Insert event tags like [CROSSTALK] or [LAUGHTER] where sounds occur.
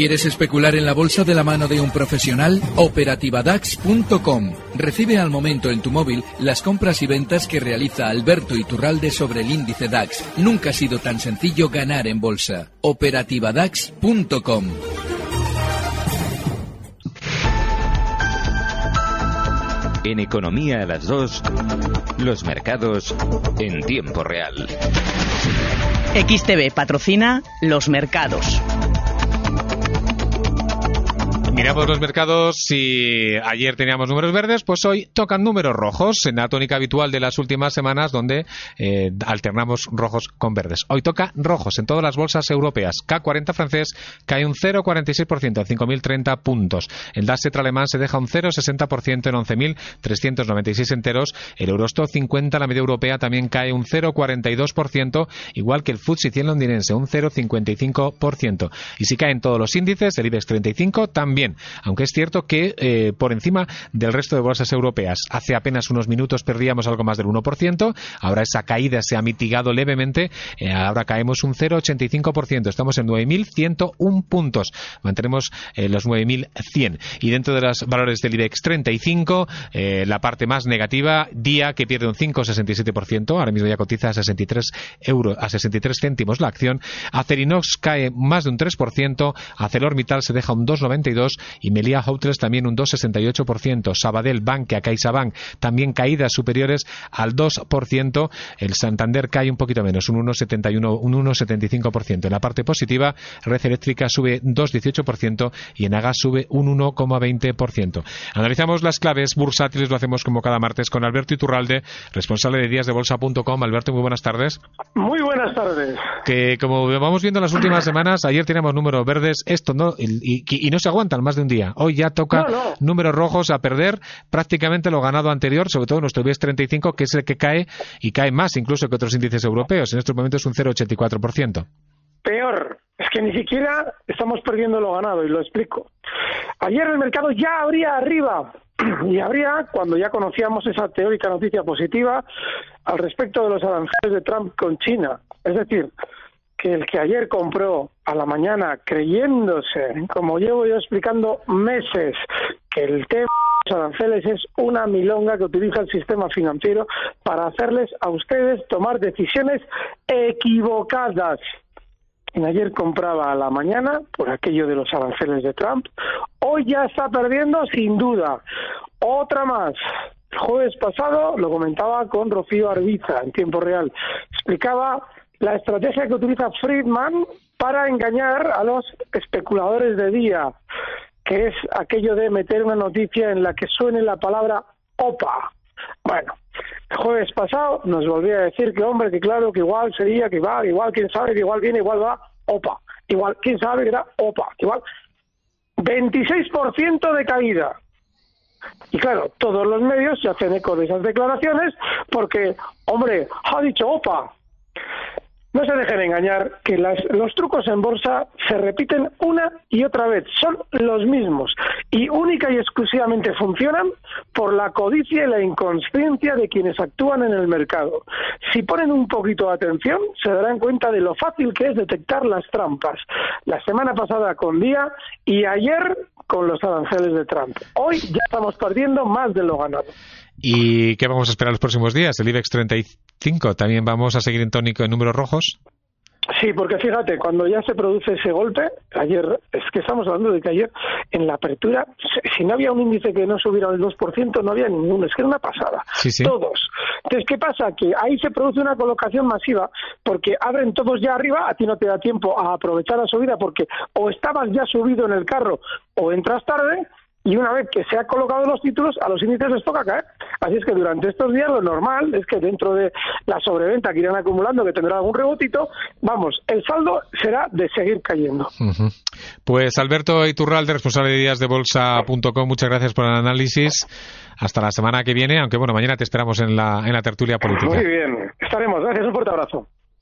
¿Quieres especular en la bolsa de la mano de un profesional? Operativadax.com. Recibe al momento en tu móvil las compras y ventas que realiza Alberto Iturralde sobre el índice DAX. Nunca ha sido tan sencillo ganar en bolsa. Operativadax.com. En Economía a las 2, los mercados en tiempo real. XTV patrocina los mercados. Miramos los mercados. Si ayer teníamos números verdes, pues hoy tocan números rojos, en la tónica habitual de las últimas semanas, donde eh, alternamos rojos con verdes. Hoy toca rojos en todas las bolsas europeas. K40 francés cae un 0,46% a 5.030 puntos. El DAX alemán se deja un 0,60% en 11.396 enteros. El Eurostock 50, la media europea, también cae un 0,42%, igual que el FTSE 100 londinense, un 0,55%. Y si caen todos los índices, el IBEX 35 también aunque es cierto que eh, por encima del resto de bolsas europeas. Hace apenas unos minutos perdíamos algo más del 1%, ahora esa caída se ha mitigado levemente, eh, ahora caemos un 0,85%, estamos en 9.101 puntos, mantenemos eh, los 9.100. Y dentro de los valores del IBEX 35, la parte más negativa, día que pierde un 5,67%, ahora mismo ya cotiza a 63 euros, a 63 céntimos la acción, Acerinox cae más de un 3%, ArcelorMittal se deja un 2,92 y Melia Hotels también un 2,68%, Sabadell, Bankia, CaixaBank también caídas superiores al 2%, el Santander cae un poquito menos, un 1,71, un 1,75%. En la parte positiva, Red Eléctrica sube 2,18% y Enagas sube un 1,20%. Analizamos las claves bursátiles, lo hacemos como cada martes con Alberto Iturralde, responsable de díasdebolsa.com. Alberto, muy buenas tardes. Muy buenas tardes. Que como vamos viendo en las últimas semanas, ayer teníamos números verdes, esto no, y, y no se aguantan más de un día. Hoy ya toca números rojos a perder prácticamente lo ganado anterior, sobre todo nuestro BIES 35, que es el que cae y cae más incluso que otros índices europeos. En estos momentos es un 0,84%. Peor, es que ni siquiera estamos perdiendo lo ganado y lo explico. Ayer el mercado ya abría arriba [CLEARS THROAT] y habría cuando ya conocíamos esa teórica noticia positiva al respecto de los aranceles de Trump con China. Es decir, que el que ayer compró a la mañana creyéndose, como llevo yo explicando meses, que el tema de los aranceles es una milonga que utiliza el sistema financiero para hacerles a ustedes tomar decisiones equivocadas. Y ayer compraba a la mañana por aquello de los aranceles de Trump. Hoy ya está perdiendo sin duda. Otra más. El jueves pasado lo comentaba con Rocío Arbiza en tiempo real. Explicaba la estrategia que utiliza Friedman para engañar a los especuladores de día, que es aquello de meter una noticia en la que suene la palabra OPA. Bueno, el jueves pasado nos volvía a decir que, hombre, que claro, que igual sería, que va, igual, quién sabe, que igual viene, igual va, OPA. Igual, quién sabe, que era OPA. Igual, 26% de caída. Y claro, todos los medios se hacen eco de esas declaraciones porque, hombre, ha dicho OPA. No se dejen engañar que los trucos en bolsa se repiten una y otra vez, son los mismos y única y exclusivamente funcionan por la codicia y la inconsciencia de quienes actúan en el mercado. Si ponen un poquito de atención, se darán cuenta de lo fácil que es detectar las trampas. La semana pasada con Día y ayer con los aranceles de Trump. Hoy ya estamos perdiendo más de lo ganado. ¿Y qué vamos a esperar los próximos días? ¿El IBEX 35 también vamos a seguir en tónico en números rojos? Sí, porque fíjate, cuando ya se produce ese golpe, ayer, es que estamos hablando de que ayer en la apertura, si no había un índice que no subiera el 2%, no había ninguno, es que era una pasada. Todos. Entonces, ¿qué pasa? Que ahí se produce una colocación masiva porque abren todos ya arriba, a ti no te da tiempo a aprovechar la subida porque o estabas ya subido en el carro o entras tarde y una vez que se han colocado los títulos, a los índices les toca caer. Así es que durante estos días lo normal es que dentro de la sobreventa que irán acumulando, que tendrá algún rebotito, vamos, el saldo será de seguir cayendo. Pues Alberto Iturralde, responsable de días de bolsa.com, muchas gracias por el análisis. Hasta la semana que viene, aunque bueno, mañana te esperamos en la, en la tertulia política. Muy bien, estaremos. Gracias, un fuerte abrazo.